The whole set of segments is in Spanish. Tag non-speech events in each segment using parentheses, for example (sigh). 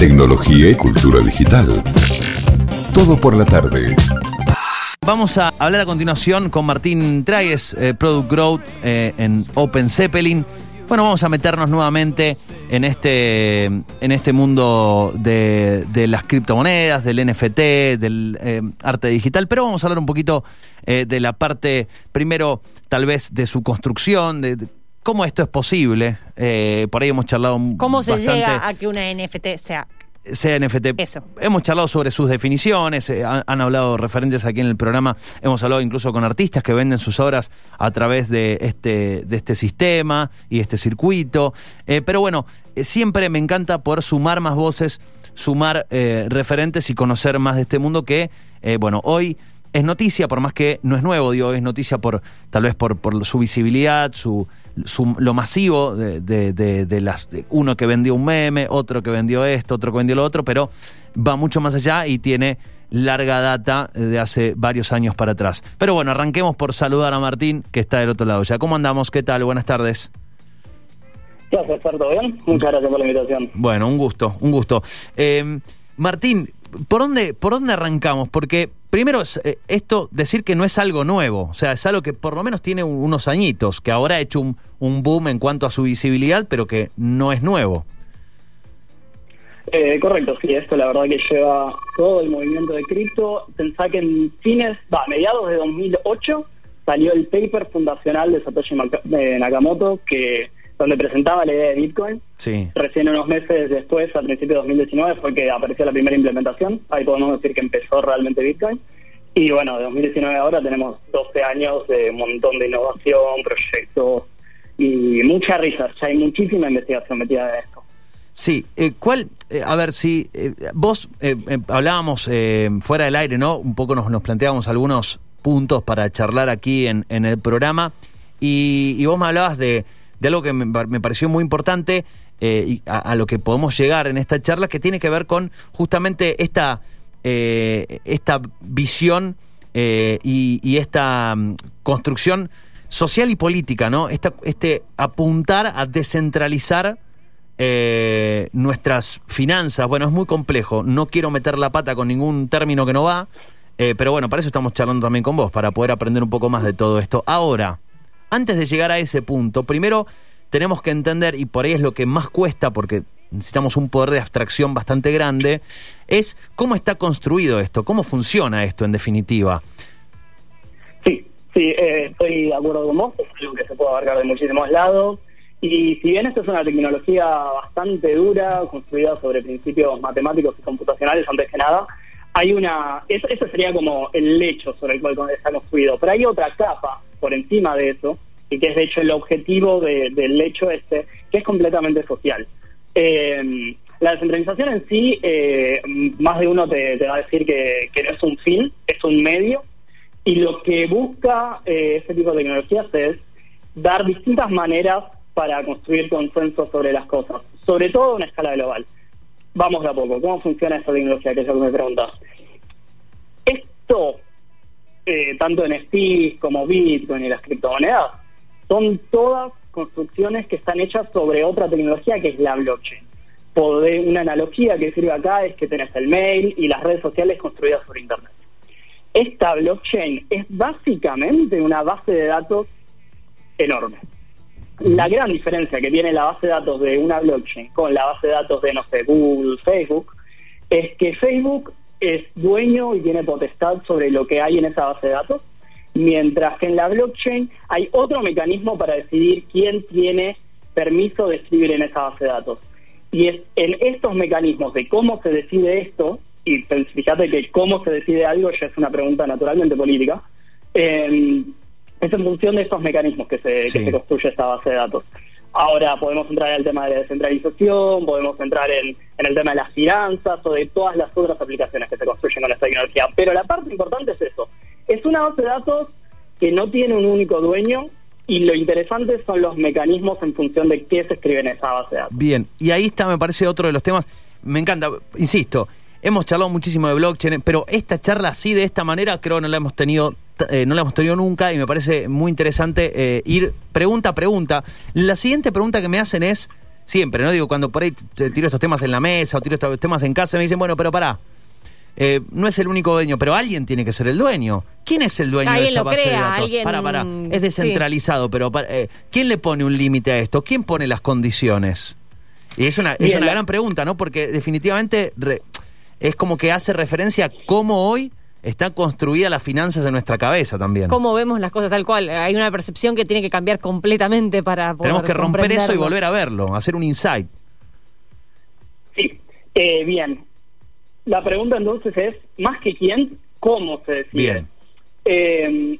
tecnología y cultura digital. Todo por la tarde. Vamos a hablar a continuación con Martín Tragues, eh, Product Growth eh, en Open Zeppelin. Bueno, vamos a meternos nuevamente en este, en este mundo de, las criptomonedas, del NFT, del eh, arte digital, pero vamos a hablar un poquito de la parte, primero, tal vez de su construcción, de cómo esto es posible. Eh, por ahí hemos charlado ¿Cómo se bastante llega a que una NFT sea sea NFT. Eso. Hemos charlado sobre sus definiciones, eh, han, han hablado referentes aquí en el programa, hemos hablado incluso con artistas que venden sus obras a través de este, de este sistema y este circuito. Eh, pero bueno, eh, siempre me encanta poder sumar más voces, sumar referentes y conocer más de este mundo que, bueno, hoy es noticia, por más que no es nuevo, digo, es noticia por tal vez por, por su visibilidad, su, su- lo masivo de, de- de- de las uno que vendió un meme, otro que vendió esto, otro que vendió lo otro, pero va mucho más allá y tiene larga data de hace varios años para atrás. Pero bueno, arranquemos por saludar a Martín, que está del otro lado ya. ¿Cómo andamos? ¿Qué tal? Buenas tardes. ¿Qué haces, Fer? ¿Todo bien? Muchas gracias por la invitación. Bueno, un gusto, un gusto. Eh, Martín, ¿por dónde, ¿por dónde arrancamos? Porque primero, eh, esto, decir que no es algo nuevo, o sea, es algo que por lo menos tiene un- unos añitos, que ahora ha hecho un, un boom en cuanto a su visibilidad, pero que no es nuevo. Eh, correcto, sí, esto la verdad que lleva todo el movimiento de cripto. Pensá que en fines, va, mediados de 2008 salió el paper fundacional de Satoshi Nakamoto que donde presentaba la idea de Bitcoin. Sí. Recién unos meses después, a principios de 2019, fue que apareció la primera implementación. Ahí podemos decir que empezó realmente Bitcoin. Y bueno, de 2019 a ahora tenemos 12 años de un montón de innovación, proyectos y mucha risa. Ya hay muchísima investigación metida en esto. Sí, eh, ¿cuál? eh, a ver, si eh, vos hablábamos fuera del aire, ¿no? Un poco nos, nos planteábamos algunos puntos para charlar aquí en, en el programa y, y vos me hablabas de, de algo que me, pa- me pareció muy importante eh, y a, lo que podemos llegar en esta charla, que tiene que ver con justamente esta, eh, esta visión eh, y, esta mm, construcción social y política, ¿no? Esta, este apuntar a descentralizar nuestras finanzas. Bueno, es muy complejo. No quiero meter la pata con ningún término que no va, pero bueno, para eso estamos charlando también con vos, para poder aprender un poco más de todo esto. Ahora, antes de llegar a ese punto, primero tenemos que entender, y por ahí es lo que más cuesta, porque necesitamos un poder de abstracción bastante grande, es cómo está construido esto, cómo funciona esto en definitiva. Sí, sí, eh, estoy de acuerdo con vos, es algo que se puede abarcar de muchísimos lados. Y si bien esto es una tecnología bastante dura, construida sobre principios matemáticos y computacionales antes que nada, hay una, eso, sería como el lecho sobre el cual está construido, pero hay otra capa por encima de eso, y que es de hecho el objetivo de- del lecho este, que es completamente social. Eh, la descentralización en sí, eh, más de uno te, va a decir que, que no es un fin, es un medio, y lo que busca eh, este tipo de tecnologías es dar distintas maneras para construir consenso sobre las cosas, sobre todo a una escala global. Vamos de a poco, ¿cómo funciona esta tecnología? Que es lo que me preguntas. Esto, eh, tanto en NFTs como Bitcoin y las criptomonedas, son todas construcciones que están hechas sobre otra tecnología que es la blockchain. Pode- una analogía que sirve acá es que tenés el mail y las redes sociales construidas sobre Internet. Esta blockchain es básicamente una base de datos enorme. La gran diferencia que tiene la base de datos de una blockchain con la base de datos de, no sé, Google, Facebook, es que Facebook es dueño y tiene potestad sobre lo que hay en esa base de datos, mientras que en la blockchain hay otro mecanismo para decidir quién tiene permiso de escribir en esa base de datos. Y es en estos mecanismos de cómo se decide esto, y fíjate que cómo se decide algo ya es una pregunta naturalmente política, eh, es en función de estos mecanismos que se, Sí. que se construye esta base de datos. Ahora podemos entrar en el tema de la descentralización, podemos entrar en, en el tema de las finanzas o de todas las otras aplicaciones que se construyen con esta tecnología. Pero la parte importante es eso. Es una base de datos que no tiene un único dueño y lo interesante son los mecanismos en función de qué se escribe en esa base de datos. Bien, y ahí está, me parece, otro de los temas. Me encanta, insisto, hemos charlado muchísimo de blockchain, pero esta charla así, de esta manera, creo que no la hemos tenido. Eh, no la hemos tenido nunca y me parece muy interesante eh, ir pregunta a pregunta. La siguiente pregunta que me hacen es siempre, ¿no? Digo, cuando por ahí tiro estos temas en la mesa o tiro estos temas en casa, me dicen, bueno, pero pará. Eh, no es el único dueño, pero alguien tiene que ser el dueño. ¿Quién es el dueño de esa base de datos? Alguien... Para, para. Es descentralizado, pero eh, ¿quién le pone un límite a esto? ¿Quién pone las condiciones? Y es una, es una gran pregunta, ¿no? Porque definitivamente es como que hace referencia a cómo hoy está construida las finanzas en nuestra cabeza también. Cómo vemos las cosas tal cual. Hay una percepción que tiene que cambiar completamente para poder Tenemos que romper eso y volver a verlo, hacer un insight. Sí, eh, bien. La pregunta entonces es, más que quién, ¿cómo se decide? Bien. Eh,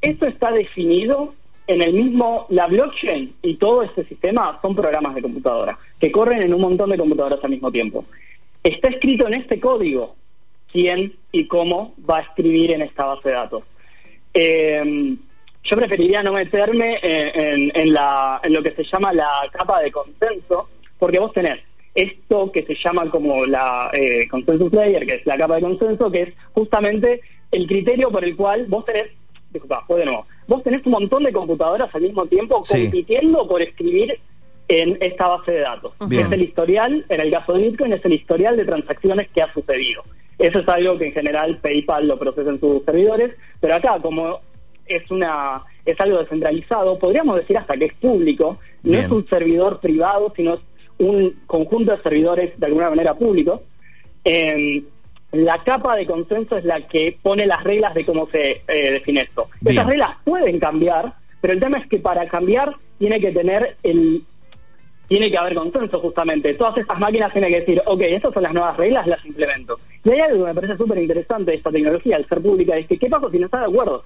esto está definido en el mismo, la blockchain y todo este sistema son programas de computadora que corren en un montón de computadoras al mismo tiempo. Está escrito en este código quién y cómo va a escribir en esta base de datos. Eh, yo preferiría no meterme en, en, la, en lo que se llama la capa de consenso, porque vos tenés esto que se llama como la eh, consensus layer, que es la capa de consenso, que es justamente el criterio por el cual vos tenés, disculpa, de nuevo, vos tenés un montón de computadoras al mismo tiempo compitiendo por escribir en esta base de datos. Es el historial, en el caso de Bitcoin, es el historial de transacciones que ha sucedido. Eso es algo que en general PayPal lo procesa en sus servidores, pero acá como es una es algo descentralizado, podríamos decir hasta que es público, no es un servidor privado, sino es un conjunto de servidores de alguna manera públicos. Em, la capa de consenso es la que pone las reglas de cómo se eh, define esto. Esas reglas pueden cambiar, pero el tema es que para cambiar tiene que tener el tiene que haber consenso justamente. Todas estas máquinas tienen que decir, ok, estas son las nuevas reglas, las implemento. Y hay algo que me parece súper interesante de esta tecnología, al ser pública, es que ¿qué pasa si no está de acuerdo?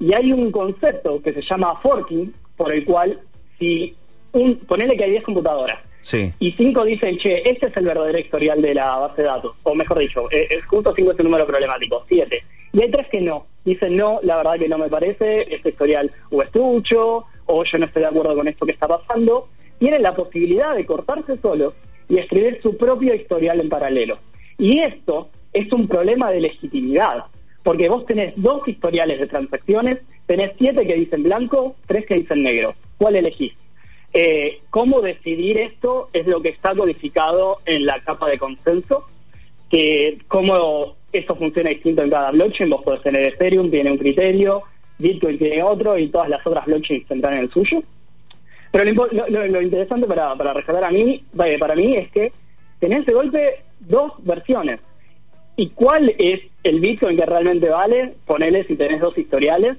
Y hay un concepto que se llama forking, por el cual si un, ponele que hay 10 computadoras, Sí. Y 5 dicen, che, este es el verdadero historial de la base de datos. O mejor dicho, eh, el justo 5 es el número problemático, 7. Y hay tres que no. Dicen, no, la verdad que no me parece, este historial o es trucho, o yo no estoy de acuerdo con esto que está pasando. Tienen la posibilidad de cortarse solos y escribir su propio historial en paralelo. Y esto es un problema de legitimidad, porque vos tenés dos historiales de transacciones, tenés siete que dicen blanco, tres que dicen negro. ¿Cuál elegís? Eh, ¿Cómo decidir esto? Es lo que está codificado en la capa de consenso, que cómo esto funciona distinto en cada blockchain. Vos podés tener Ethereum, tiene un criterio, Bitcoin tiene otro y todas las otras blockchains tendrán el suyo. Pero lo, interesante para, para rescatar a mí, para mí es que tenés de golpe dos versiones. ¿Y cuál es el Bitcoin que realmente vale? Ponele si tenés dos historiales.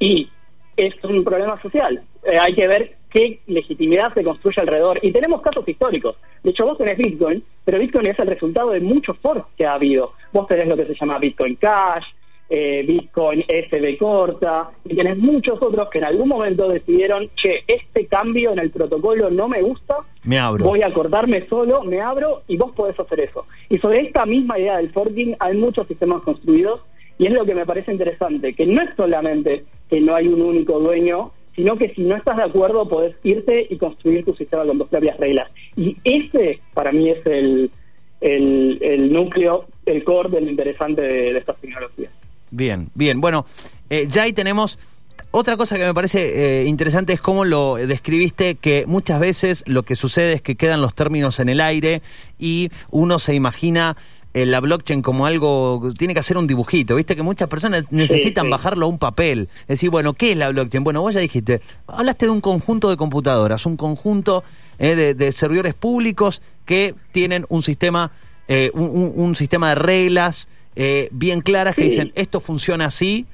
Y es un problema social. Eh, hay que ver qué legitimidad se construye alrededor. Y tenemos casos históricos. De hecho, vos tenés Bitcoin, pero Bitcoin es el resultado de muchos forks que ha habido. Vos tenés lo que se llama Bitcoin Cash, eh, Bitcoin SB corta, y tenés muchos otros que en algún momento decidieron, che, este cambio en el protocolo no me gusta, me abro. voy a cortarme solo, me abro, y vos podés hacer eso. Y sobre esta misma idea del forking hay muchos sistemas construidos, y es lo que me parece interesante, que no es solamente que no hay un único dueño, sino que si no estás de acuerdo podés irte y construir tu sistema con tus propias reglas. Y ese para mí es el, el, núcleo, el core de lo interesante de, estas tecnologías. Bien, bien. Bueno, eh, ya ahí tenemos... Otra cosa que me parece eh, interesante es cómo lo describiste, que muchas veces lo que sucede es que quedan los términos en el aire y uno se imagina eh, la blockchain como algo, tiene que hacer un dibujito, viste que muchas personas necesitan bajarlo a un papel, decir, bueno, ¿qué es la blockchain? Bueno, vos ya dijiste, hablaste de un conjunto de computadoras, un conjunto eh, de, servidores públicos que tienen un sistema, eh, un, sistema de reglas bien claras que dicen, esto funciona así,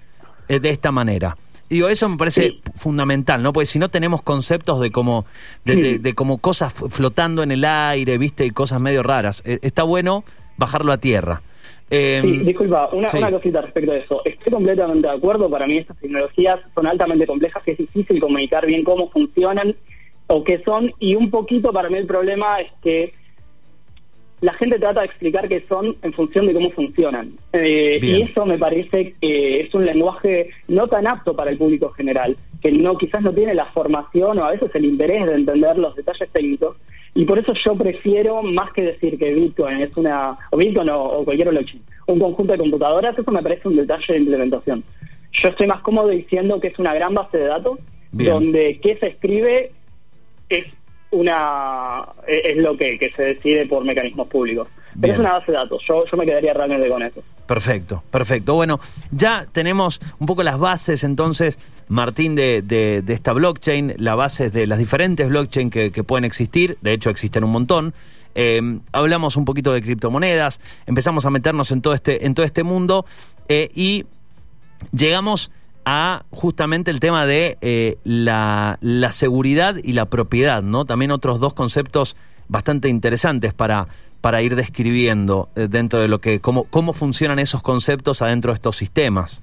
de esta manera. Digo, eso me parece fundamental, ¿no? Porque si no tenemos conceptos de como, de, de como cosas flotando en el aire, ¿viste? Y cosas medio raras. está bueno bajarlo a tierra. Eh, sí, disculpa, una, una, cosita respecto a eso. Estoy completamente de acuerdo. Para mí estas tecnologías son altamente complejas, que es difícil comunicar bien cómo funcionan o qué son. Y un poquito para mí el problema es que la gente trata de explicar qué son en función de cómo funcionan. Eh, y eso me parece que es un lenguaje no tan apto para el público general, que no quizás no tiene la formación o a veces el interés de entender los detalles técnicos. Y por eso yo prefiero, más que decir que Bitcoin es una, o Bitcoin o, cualquier blockchain, un conjunto de computadoras, eso me parece un detalle de implementación. Yo estoy más cómodo diciendo que es una gran base de datos, donde qué se escribe es una es lo que, que se decide por mecanismos públicos. Pero Bien. es una base de datos. Yo, yo me quedaría realmente con eso. Perfecto, perfecto. Bueno, ya tenemos un poco las bases entonces, Martín, de, de- de esta blockchain, las bases de las diferentes blockchain que, que pueden existir, de hecho existen un montón. Eh, hablamos un poquito de criptomonedas, empezamos a meternos en todo este, en todo este mundo eh, y llegamos a justamente el tema de eh, la, la seguridad y la propiedad, ¿no? También otros dos conceptos bastante interesantes para, para ir describiendo eh, dentro de lo que, cómo, cómo funcionan esos conceptos adentro de estos sistemas.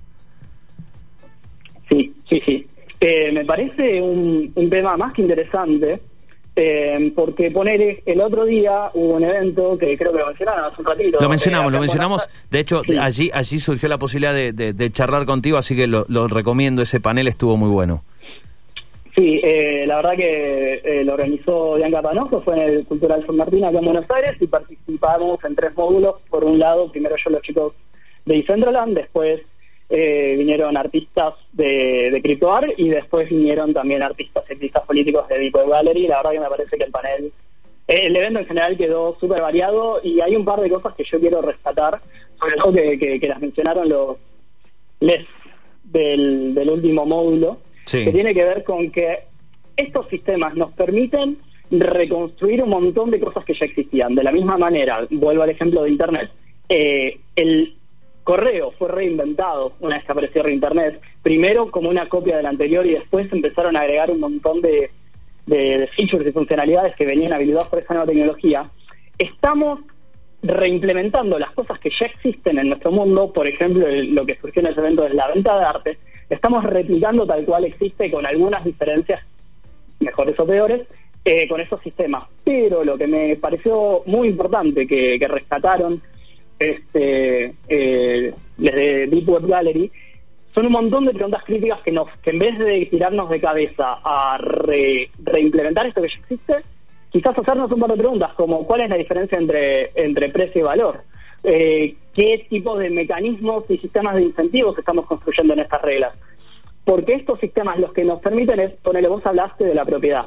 Sí, sí, sí. Eh, me parece un, un tema más que interesante, eh, porque poner el otro día hubo un evento que creo que lo mencionaron hace un ratito. Lo eh, mencionamos, lo en mencionamos. De hecho, Sí. allí, allí surgió la posibilidad de, de- de charlar contigo, así que lo, lo recomiendo. Ese panel estuvo muy bueno. Sí, eh, la verdad que eh, lo organizó Bianca Panojo, fue en el Cultural San Martín acá en Buenos Aires y participamos en tres módulos. Por un lado, primero yo los chicos de Decentraland, después eh, vinieron artistas de, de y después vinieron también artistas y artistas políticos de Deep Web Gallery. La verdad que me parece que el panel, eh, el evento en general quedó súper variado y hay un par de cosas que yo quiero rescatar, sobre todo que, que- que las mencionaron los les del, del último módulo Sí. que tiene que ver con que estos sistemas nos permiten reconstruir un montón de cosas que ya existían. De la misma manera, vuelvo al ejemplo de Internet, eh, el correo fue reinventado una vez que apareció Internet, primero como una copia del anterior y después empezaron a agregar un montón de, de- features y funcionalidades que venían habilitados por esa nueva tecnología. Estamos reimplementando las cosas que ya existen en nuestro mundo, por ejemplo, el- lo que surgió en ese evento es la venta de arte, estamos replicando tal cual existe con algunas diferencias, mejores o peores, eh, con esos sistemas. Pero lo que me pareció muy importante que rescataron este, eh, desde Deep Web Gallery son un montón de preguntas críticas que nos que en vez de tirarnos de cabeza a re- reimplementar esto que ya existe, quizás hacernos un par de preguntas como cuál es la diferencia entre, entre precio y valor, Eh, qué tipo de mecanismos y sistemas de incentivos estamos construyendo en estas reglas. Porque estos sistemas los que nos permiten es, ponele, vos hablaste de la propiedad,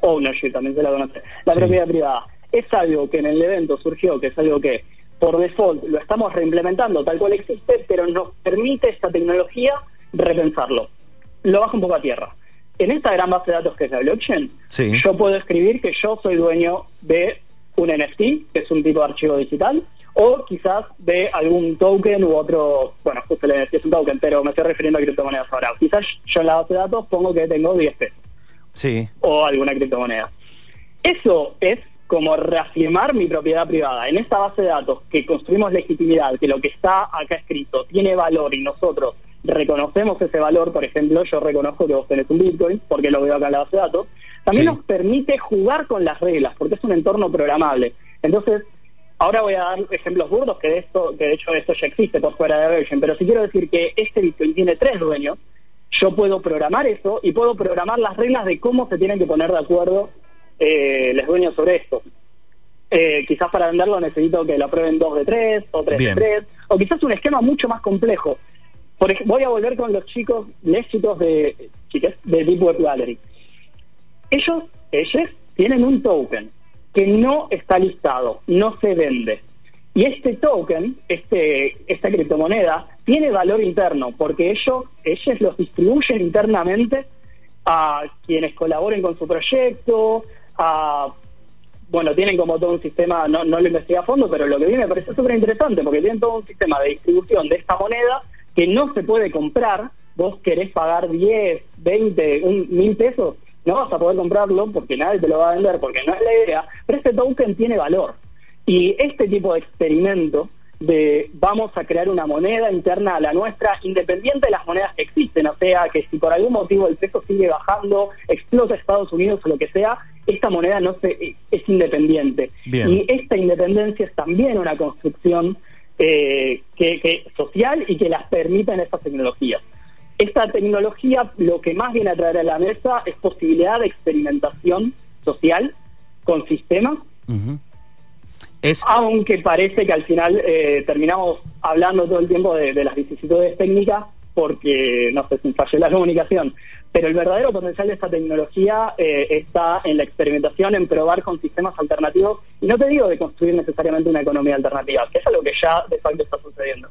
ownership también se la conoce, la Sí. propiedad privada. Es algo que en el evento surgió, que es algo que por default lo estamos reimplementando tal cual existe, pero nos permite esta tecnología repensarlo. Lo baja un poco a tierra. En esta gran base de datos que es la blockchain, Sí. yo puedo escribir que yo soy dueño de un NFT, que es un tipo de archivo digital, o quizás de algún token u otro, bueno, justo el NFT es un token, pero me estoy refiriendo a criptomonedas ahora. Quizás yo en la base de datos pongo que tengo 10 pesos Sí, o alguna criptomoneda. Eso es como reafirmar mi propiedad privada. En esta base de datos que construimos legitimidad, que lo que está acá escrito tiene valor y nosotros reconocemos ese valor, por ejemplo, yo reconozco que vos tenés un Bitcoin porque lo veo acá en la base de datos, también Sí. nos permite jugar con las reglas porque es un entorno programable. Entonces, ahora voy a dar ejemplos burdos que de esto, que de hecho esto ya existe por fuera de Virgin, pero si quiero decir que este Bitcoin tiene tres dueños, yo puedo programar eso y puedo programar las reglas de cómo se tienen que poner de acuerdo eh, los dueños sobre esto. Eh, quizás para venderlo necesito que lo aprueben dos de tres o tres Bien. de tres, o quizás un esquema mucho más complejo. Por voy a volver con los chicos, les chicos de, chicas, de Deep Web Gallery. Ellos, ellos tienen un token que no está listado, no se vende. Y este token, este, esta criptomoneda, tiene valor interno porque ellos, ellos los distribuyen internamente a quienes colaboren con su proyecto, a bueno, tienen como todo un sistema, no, no lo investigué a fondo, pero lo que vi me pareció súper interesante, porque tienen todo un sistema de distribución de esta moneda que no se puede comprar. Vos querés pagar 10, 20, un, mil pesos, no vas a poder comprarlo porque nadie te lo va a vender, porque no es la idea, pero este token tiene valor. Y este tipo de experimento de vamos a crear una moneda interna a la nuestra, independiente de las monedas que existen, o sea, que si por algún motivo el peso sigue bajando, explota Estados Unidos o lo que sea, esta moneda no se, es independiente. Bien. Y esta independencia es también una construcción eh, que, que social y que las permitan estas tecnologías. Esta tecnología lo que más viene a traer a la mesa es posibilidad de experimentación social con sistemas. Es, aunque parece que al final eh, terminamos hablando todo el tiempo de, las vicisitudes técnicas porque, no sé, falló la comunicación. pero el verdadero potencial de esta tecnología eh, está en la experimentación, en probar con sistemas alternativos, y no te digo de construir necesariamente una economía alternativa, que es algo que ya de facto está sucediendo,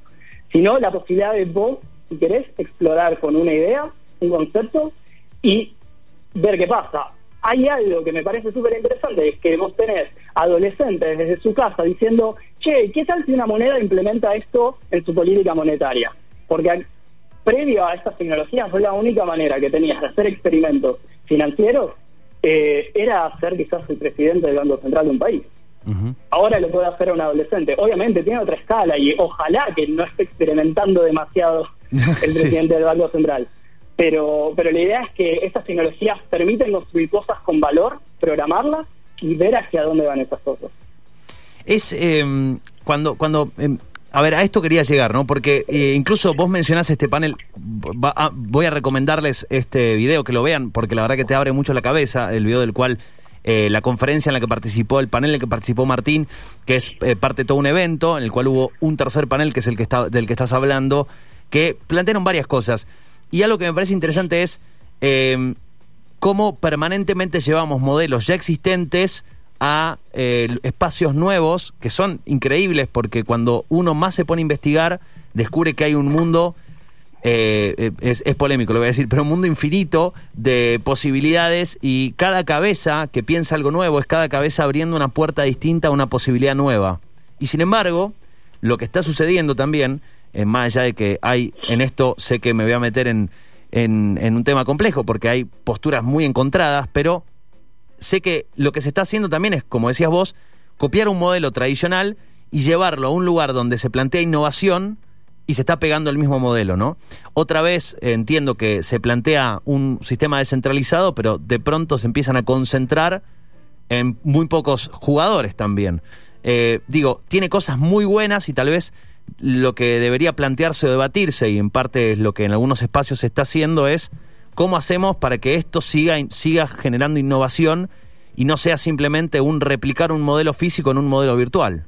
sino la posibilidad de vos, si querés, explorar con una idea, un concepto, y ver qué pasa. Hay algo que me parece súper interesante, es que vos tenés adolescentes desde su casa diciendo, che, ¿qué tal si una moneda implementa esto en su política monetaria? Porque previo a estas tecnologías fue la única manera que tenías de hacer experimentos financieros eh, era ser quizás el presidente del Banco Central de un país. Ahora lo puede hacer un adolescente. Obviamente tiene otra escala y ojalá que no esté experimentando demasiado (laughs) el presidente del Banco Central. Pero, pero la idea es que estas tecnologías permiten construir cosas con valor, programarlas y ver hacia dónde van esas cosas. Es em, cuando, cuando em, a ver, a esto quería llegar, ¿no? Porque eh, incluso vos mencionás este panel, ah, voy a recomendarles este video, que lo vean, porque la verdad que te abre mucho la cabeza, el video del cual eh, la conferencia en la que participó, el panel en el que participó Martín, que es eh, parte de todo un evento, en el cual hubo un tercer panel, que es el que está, del que estás hablando, que plantearon varias cosas. Y algo que me parece interesante es cómo permanentemente llevamos modelos ya existentes a eh, espacios nuevos que son increíbles porque cuando uno más se pone a investigar descubre que hay un mundo eh, eh, es, es, polémico lo voy a decir pero un mundo infinito de posibilidades y cada cabeza que piensa algo nuevo es cada cabeza abriendo una puerta distinta a una posibilidad nueva. Y sin embargo lo que está sucediendo también más allá de que hay en esto sé que me voy a meter en, en, un tema complejo porque hay posturas muy encontradas pero sé que lo que se está haciendo también es, como decías vos, copiar un modelo tradicional y llevarlo a un lugar donde se plantea innovación y se está pegando el mismo modelo, ¿no? Otra vez eh, entiendo que se plantea un sistema descentralizado, pero de pronto se empiezan a concentrar en muy pocos jugadores también. Eh, digo, tiene cosas muy buenas y tal vez lo que debería plantearse o debatirse, y en parte es lo que en algunos espacios se está haciendo, es ¿Cómo hacemos para que esto siga, siga generando innovación y no sea simplemente un replicar un modelo físico en un modelo virtual?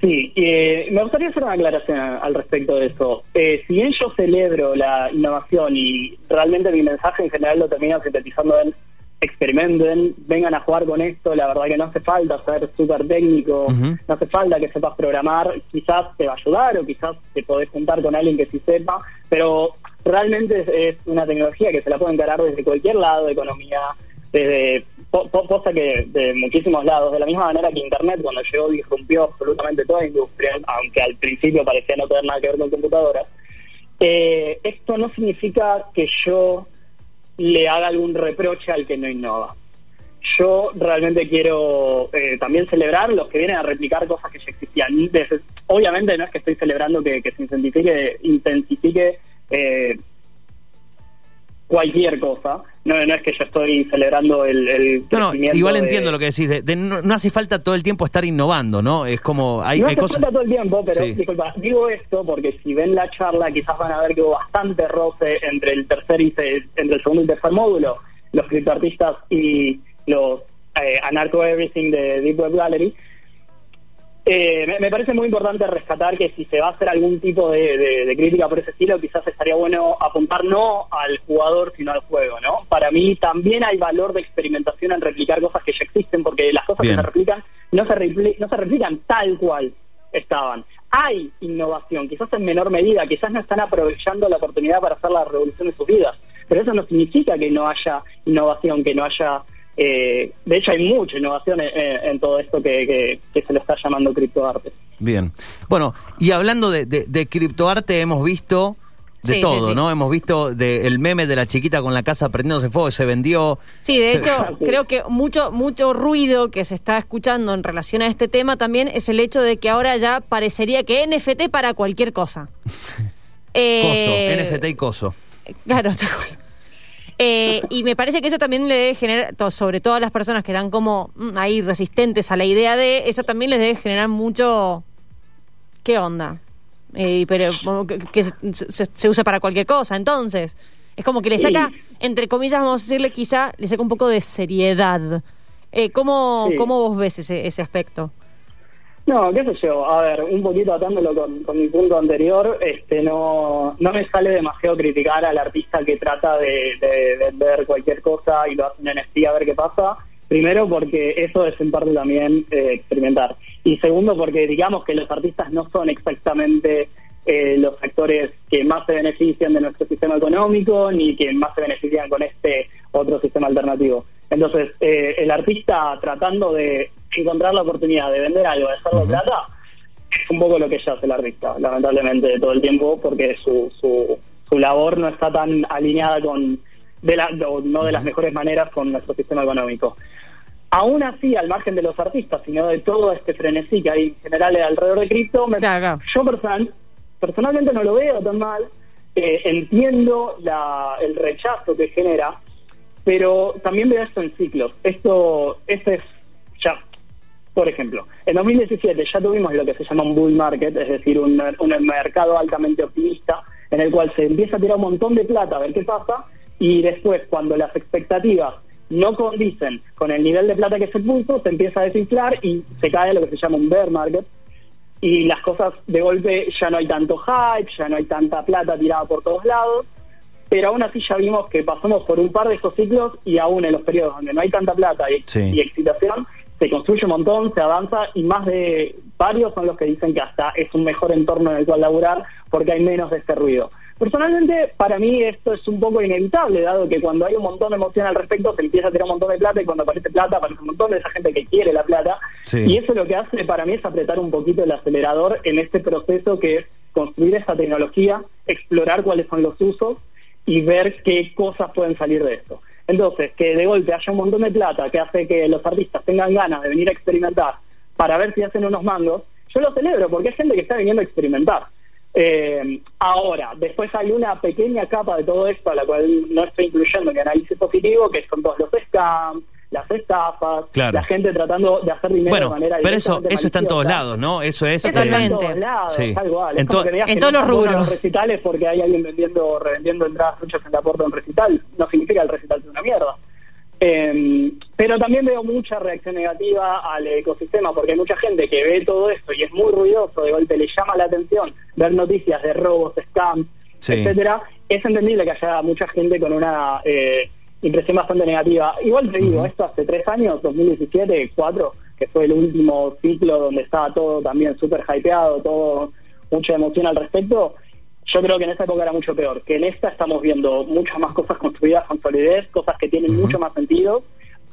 Sí, eh, me gustaría hacer una aclaración al respecto de eso. Eh, si bien yo celebro la innovación y realmente mi mensaje en general lo termino sintetizando en experimenten, vengan a jugar con esto, la verdad que no hace falta ser súper técnico, no hace falta que sepas programar, quizás te va a ayudar o quizás te podés juntar con alguien que sí sepa, pero realmente es, una tecnología que se la puede encarar desde cualquier lado de economía, desde cosa que de muchísimos lados, de la misma manera que Internet cuando llegó disrumpió absolutamente toda la industria, aunque al principio parecía no tener nada que ver con computadoras. Eh, esto no significa que yo le haga algún reproche al que no innova. Yo realmente quiero eh, también celebrar los que vienen a replicar cosas que ya existían. obviamente no es que estoy celebrando que, se intensifique, intensifique eh, cualquier cosa. No, no es que yo estoy celebrando el, no, igual entiendo lo que decís. De, no, hace falta todo el tiempo estar innovando, ¿no? Es como hay, no hace falta todo el tiempo, pero disculpa, digo esto porque si ven la charla quizás van a ver que hubo bastante roce entre el tercer y entre el segundo y tercer módulo, los criptoartistas y los eh, everything de Deep Web Gallery. Eh, me, parece muy importante rescatar que si se va a hacer algún tipo de, crítica por ese estilo, quizás estaría bueno apuntar no al jugador, sino al juego, ¿no? Para mí también hay valor de experimentación en replicar cosas que ya existen, porque las cosas que se replican no se, no se replican tal cual estaban. Hay innovación, quizás en menor medida, quizás no están aprovechando la oportunidad para hacer la revolución de sus vidas, pero eso no significa que no haya innovación, que no haya eh, de hecho, hay mucha innovación en, todo esto que, se lo está llamando criptoarte. Bien. Bueno, y hablando de, de, criptoarte, hemos visto de todo, ¿no? Hemos visto de, el meme de la chiquita con la casa prendiéndose fuego, se vendió. Sí, de hecho, creo que mucho, mucho ruido que se está escuchando en relación a este tema también es el hecho de que ahora ya parecería que NFT para cualquier cosa. (laughs) eh, coso, NFT y coso. Claro, (laughs) te eh, y me parece que eso también le debe generar, sobre todo a las personas que están como mm, ahí resistentes a la idea de, eso también les debe generar mucho... ¿Qué onda? Eh, pero que, se, usa para cualquier cosa, entonces. Es como que le saca, entre comillas, vamos a decirle quizá, le saca un poco de seriedad. Eh, ¿cómo, ¿Cómo vos ves ese, ese aspecto? No, qué sé yo, a ver, un poquito atándolo con, mi punto anterior, este no, no me sale demasiado criticar al artista que trata de, de vender cualquier cosa y lo hace en NFT a ver qué pasa. Primero porque eso es en parte también eh, experimentar. Y segundo porque digamos que los artistas no son exactamente eh, los actores que más se benefician de nuestro sistema económico ni que más se benefician con este otro sistema alternativo. Entonces, eh, el artista tratando de encontrar la oportunidad de vender algo, de hacerlo plata, es un poco lo que ya hace el artista, lamentablemente, todo el tiempo, porque su, su, su labor no está tan alineada con, de la, no de las mejores maneras con nuestro sistema económico. Aún así, al margen de los artistas, sino de todo este frenesí que hay en general alrededor de cripto, yo personal, personalmente no lo veo tan mal, eh, entiendo la, el rechazo que genera, pero también veo esto en ciclos. Esto, este es por ejemplo, en 2017 ya tuvimos lo que se llama un bull market, es decir, un, un mercado altamente optimista, en el cual se empieza a tirar un montón de plata a ver qué pasa, y después cuando las expectativas no condicen con el nivel de plata que se puso, se empieza a desinflar y se cae lo que se llama un bear market. Y las cosas de golpe ya no hay tanto hype, ya no hay tanta plata tirada por todos lados, pero aún así ya vimos que pasamos por un par de estos ciclos y aún en los periodos donde no hay tanta plata y, y excitación, se construye un montón, se avanza y más de varios son los que dicen que hasta es un mejor entorno en el cual laburar porque hay menos de este ruido. Personalmente, para mí esto es un poco inevitable, dado que cuando hay un montón de emoción al respecto se empieza a tirar un montón de plata y cuando aparece plata aparece un montón de esa gente que quiere la plata. Y eso lo que hace para mí es apretar un poquito el acelerador en este proceso que es construir esta tecnología, explorar cuáles son los usos y ver qué cosas pueden salir de esto. Entonces, que de golpe haya un montón de plata que hace que los artistas tengan ganas de venir a experimentar para ver si hacen unos mangos, yo lo celebro porque hay gente que está viniendo a experimentar. Eh, ahora, después hay una pequeña capa de todo esto a la cual no estoy incluyendo que análisis positivo, que son todos los scams, las estafas, la gente tratando de hacer dinero de manera pero eso eso está en todos lados, ¿no? Eso es Totalmente. en todos lados, en, todos los rubros. Los recitales porque hay alguien vendiendo revendiendo entradas muchas en la puerta de un recital, no significa el recital es una mierda. Eh, pero también veo mucha reacción negativa al ecosistema porque hay mucha gente que ve todo esto y es muy ruidoso, de golpe le llama la atención ver noticias de robos, scams, etcétera. Es entendible que haya mucha gente con una eh, impresión bastante negativa. Igual te digo, esto hace tres años, 2017, cuatro, que fue el último ciclo donde estaba todo también súper hypeado, todo mucha emoción al respecto yo creo que en esa época era mucho peor, que en esta estamos viendo muchas más cosas construidas con solidez, cosas que tienen mucho más sentido.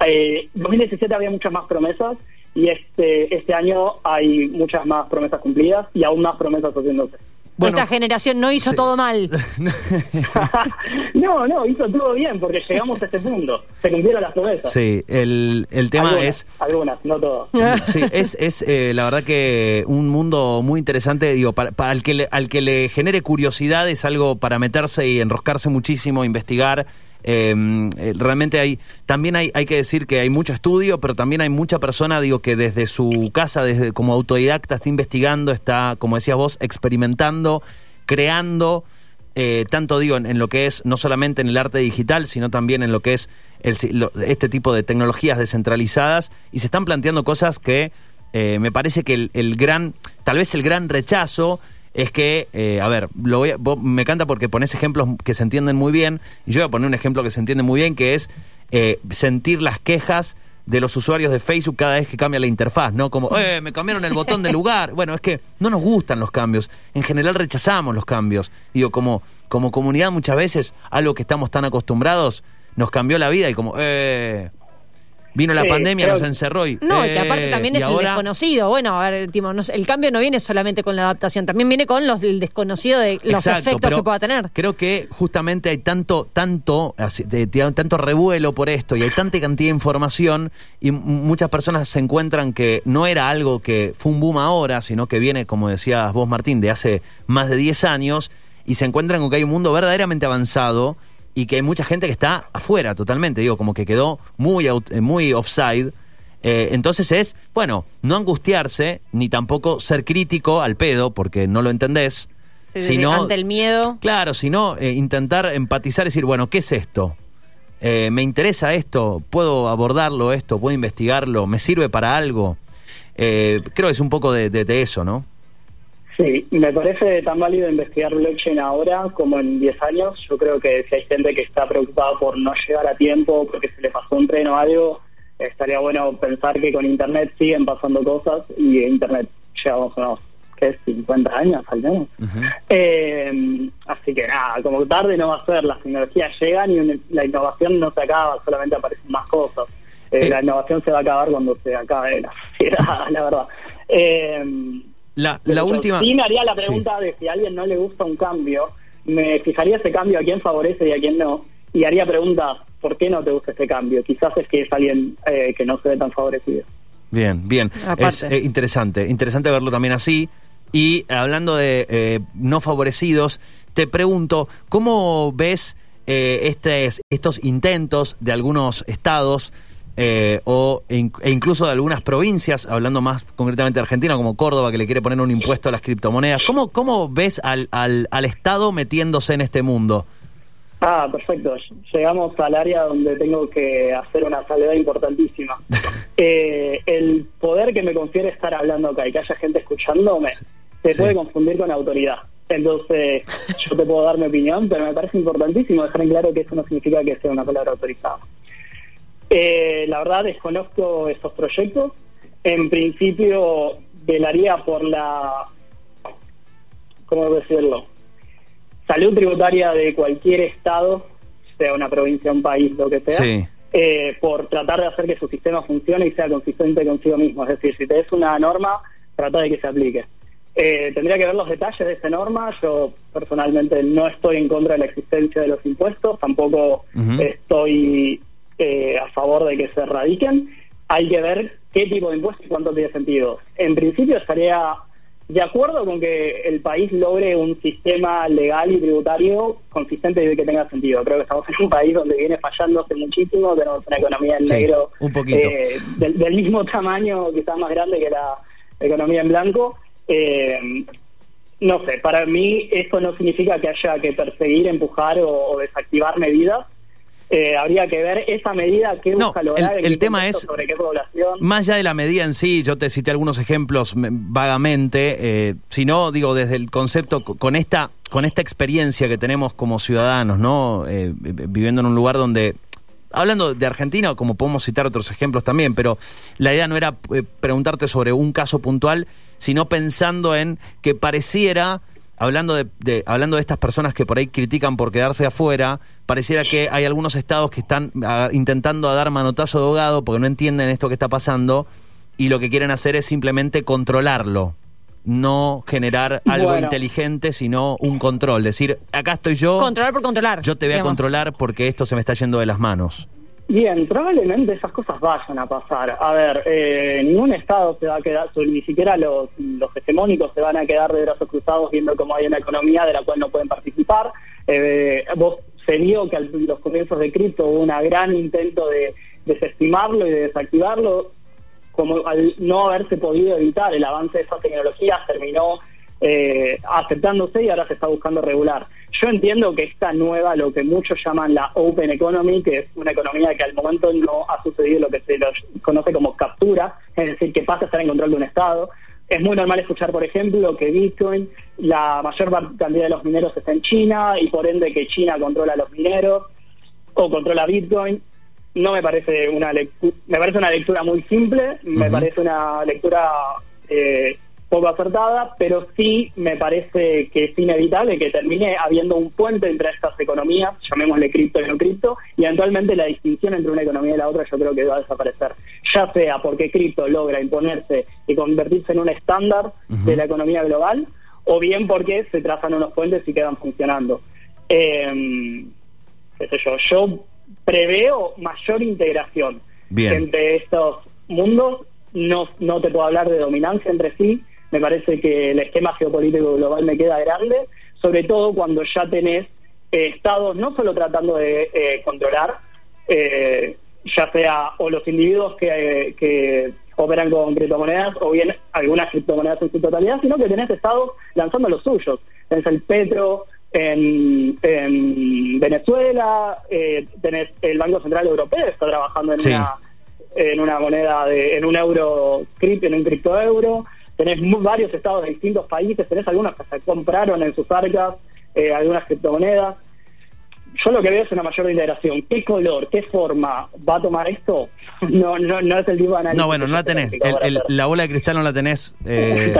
Eh, 2017 había muchas más promesas y este, este año hay muchas más promesas cumplidas y aún más promesas haciéndose. Esta generación no hizo todo mal. (laughs) no, no, hizo todo bien porque llegamos a este punto. Se cumplieron las promesas. Sí, el, el tema es... Algunas, no todas. (laughs) Sí, es, es eh, la verdad que un mundo muy interesante, digo, para, para el que al que le genere curiosidad es algo para meterse y enroscarse muchísimo, investigar eh, realmente hay, también hay, hay que decir que hay mucho estudio, pero también hay mucha persona, digo, que desde su casa, desde como autodidacta, está investigando, está, como decías vos, experimentando, creando. Eh, tanto digo en, lo que es no solamente en el arte digital, sino también en lo que es este tipo de tecnologías descentralizadas y se están planteando cosas que eh, me parece que el, el, gran, tal vez el gran rechazo es que, eh, a ver, lo voy me encanta porque pones ejemplos que se entienden muy bien, y yo voy a poner un ejemplo que se entiende muy bien, que es eh, sentir las quejas de los usuarios de Facebook cada vez que cambia la interfaz, ¿no? Como, eh, me cambiaron el botón de lugar. Bueno, es que no nos gustan los cambios. En general rechazamos los cambios. Digo, como, como comunidad muchas veces, algo que estamos tan acostumbrados, nos cambió la vida y como, eh, Vino la pandemia, nos encerró y. No, y que aparte también es el desconocido. Bueno, a ver, el cambio no viene solamente con la adaptación, también viene con los, el desconocido de los efectos que pueda tener. Creo que justamente hay tanto, tanto, tanto revuelo por esto y hay tanta cantidad de información y muchas personas se encuentran que no era algo que fue un boom ahora, sino que viene, como decías vos, Martín, de hace más de 10 años y se encuentran con que hay un mundo verdaderamente avanzado y que hay mucha gente que está afuera totalmente, digo, como que quedó muy, eh, muy offside. Eh, entonces es, bueno, no angustiarse, ni tampoco ser crítico al pedo, porque no lo entendés. sino, ante el miedo. Claro, sino eh, intentar empatizar y decir, bueno, ¿qué es esto? ¿Me interesa esto? ¿Puedo abordarlo esto? ¿Puedo investigarlo? ¿Me sirve para algo? Creo que es un poco de, de- de eso, ¿no? Sí, me parece tan válido investigar blockchain ahora como en 10 años. Yo creo que si hay gente que está preocupada por no llegar a tiempo porque se le pasó un tren o algo, estaría bueno pensar que con Internet siguen pasando cosas y Internet llevamos unos, ¿qué? 50 años al menos. Eh, así que nada, como tarde no va a ser, las tecnologías llegan y la innovación no se acaba, solamente aparecen más cosas. Eh, Eh. La innovación se va a acabar cuando se acabe la (laughs) sociedad, la verdad. La, la última... Sí, me haría la Sí. pregunta de si a alguien no le gusta un cambio, me fijaría ese cambio a quién favorece y a quién no, y haría preguntas, ¿por qué no te gusta este cambio? Quizás es que es alguien eh, que no se ve tan favorecido. Bien, bien. Aparte. Es eh, interesante, interesante verlo también así. Y hablando de eh, no favorecidos, te pregunto, ¿cómo ves eh, estes- estos intentos de algunos estados eh, o e incluso de algunas provincias, hablando más concretamente de Argentina, como Córdoba, que le quiere poner un impuesto a las criptomonedas? ¿Cómo, cómo ves al, al, al Estado metiéndose en este mundo? Ah, perfecto. Llegamos al área donde tengo que hacer una salvedad importantísima. (laughs) Eh, el poder que me confiere estar hablando acá y que haya gente escuchándome se Sí. puede confundir con autoridad. Entonces, yo te puedo dar mi opinión, pero me parece importantísimo dejar en claro que eso no significa que sea una palabra autorizada. Eh, la verdad, desconozco esos proyectos. En principio, velaría por la. ¿Cómo decirlo? salud tributaria de cualquier estado, sea una provincia, un país, lo que sea, Sí. eh, por tratar de hacer que su sistema funcione y sea consistente consigo mismo. Es decir, si te des una norma, trata de que se aplique. Eh, tendría que ver los detalles de esa norma. Yo personalmente no estoy en contra de la existencia de los impuestos, tampoco estoy eh, a favor de que se erradiquen. Hay que ver qué tipo de impuestos y cuánto tiene sentido. En principio estaría de acuerdo con que el país logre un sistema legal y tributario consistente y que tenga sentido. Creo que estamos en un país donde viene fallando hace muchísimo, tenemos una economía en Sí, negro un poquito. eh, del, del mismo (laughs) tamaño, quizás más grande que la economía en blanco. Eh, no sé, para mí eso no significa que haya que perseguir, empujar o, o desactivar medidas. Eh, habría que ver esa medida que No, busca lograr, el- el tema es- sobre qué población. Más allá de la medida en sí, yo te cité algunos ejemplos me- vagamente, eh, sino digo desde el concepto co- con esta con esta experiencia que tenemos como ciudadanos, ¿no? Eh, vi- viviendo en un lugar donde hablando de Argentina, como podemos citar otros ejemplos también, pero la idea no era eh, preguntarte sobre un caso puntual, sino pensando en que pareciera hablando de, de- hablando de estas personas que por ahí critican por quedarse afuera, pareciera que hay algunos estados que están intentando a dar manotazo de ahogado porque no entienden esto que está pasando y lo que quieren hacer es simplemente controlarlo, no generar algo Bueno. inteligente, sino un control, decir, acá estoy yo, Controlar por controlar. yo te voy a controlar porque esto se me está yendo de las manos. Bien, probablemente esas cosas vayan a pasar. A ver, eh, ningún Estado se va a quedar, ni siquiera los, los hegemónicos se van a quedar de brazos cruzados viendo cómo hay una economía de la cual no pueden participar. Eh, vos se vio que los comienzos de cripto hubo un gran intento de desestimarlo y de desactivarlo, como al no haberse podido evitar el avance de esas tecnologías terminó eh, aceptándose y ahora se está buscando regular. Yo entiendo que esta nueva, lo que muchos llaman la Open Economy, que es una economía que al momento no ha sucedido lo que se lo conoce como captura, es decir, que pasa a estar en control de un Estado. Es muy normal escuchar, por ejemplo, que Bitcoin, la mayor cantidad de los mineros está en China y por ende que China controla los mineros o controla Bitcoin. No me parece una lectura, me parece una lectura muy simple, me parece una lectura eh, poco acertada, pero sí me parece que es inevitable que termine habiendo un puente entre estas economías, llamémosle cripto y no cripto, y eventualmente la distinción entre una economía y la otra yo creo que va a desaparecer. Ya sea porque cripto logra imponerse y convertirse en un estándar de la economía global, o bien porque se trazan unos puentes y quedan funcionando. Eh, qué sé yo, yo preveo mayor integración Bien. entre estos mundos. No, no te puedo hablar de dominancia entre sí. Me parece que el esquema geopolítico global me queda grande, sobre todo cuando ya tenés eh, estados no solo tratando de eh, controlar, eh, ya sea o los individuos que, que operan con criptomonedas o bien algunas criptomonedas en su totalidad, sino que tenés estados lanzando los suyos. Tenés el Petro en, en Venezuela, eh, tenés el Banco Central Europeo, está trabajando en Sí. una en una moneda, de, en un euro, en un cripto euro. Tenés varios estados de distintos países, tenés algunos que se compraron en sus arcas eh, algunas criptomonedas. Yo lo que veo es una mayor integración. ¿Qué color, qué forma va a tomar esto? (laughs) No, no, no es el tipo de análisis. No, bueno, no la tenés. la bola de cristal no la tenés. (laughs) Eh,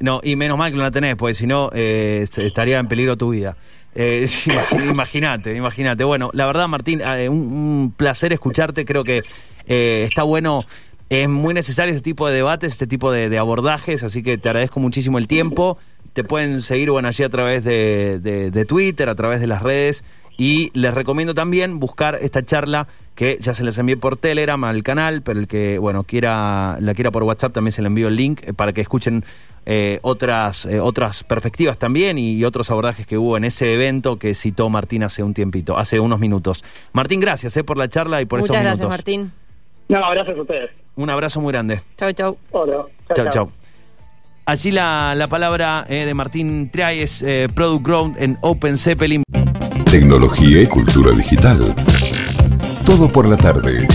no, y menos mal que no la tenés, porque si no eh, estaría en peligro tu vida. Eh, (laughs) imagínate, imagínate. Bueno, la verdad, Martín, un, un, placer escucharte. Creo que está bueno es muy necesario este tipo de debates, este tipo de, abordajes, así que te agradezco muchísimo el tiempo. Te pueden seguir, bueno, allí a través de, Twitter, a través de las redes. Y les recomiendo también buscar esta charla que ya se les envié por Telegram al canal, pero el que, bueno, quiera la quiera por WhatsApp también se le envío el link eh, para que escuchen eh, otras, eh, otras perspectivas también y, otros abordajes que hubo en ese evento que citó Martín hace un tiempito, hace unos minutos. Martín, gracias por la charla y por estos minutos. Muchas gracias, Martín. No, gracias a ustedes. Un abrazo muy grande. Chau, chau. Hola. Chau, chau. Allí la, la palabra eh, de Martín Triay eh, Product Ground en Open Zeppelin. Tecnología y cultura digital. Todo por la tarde.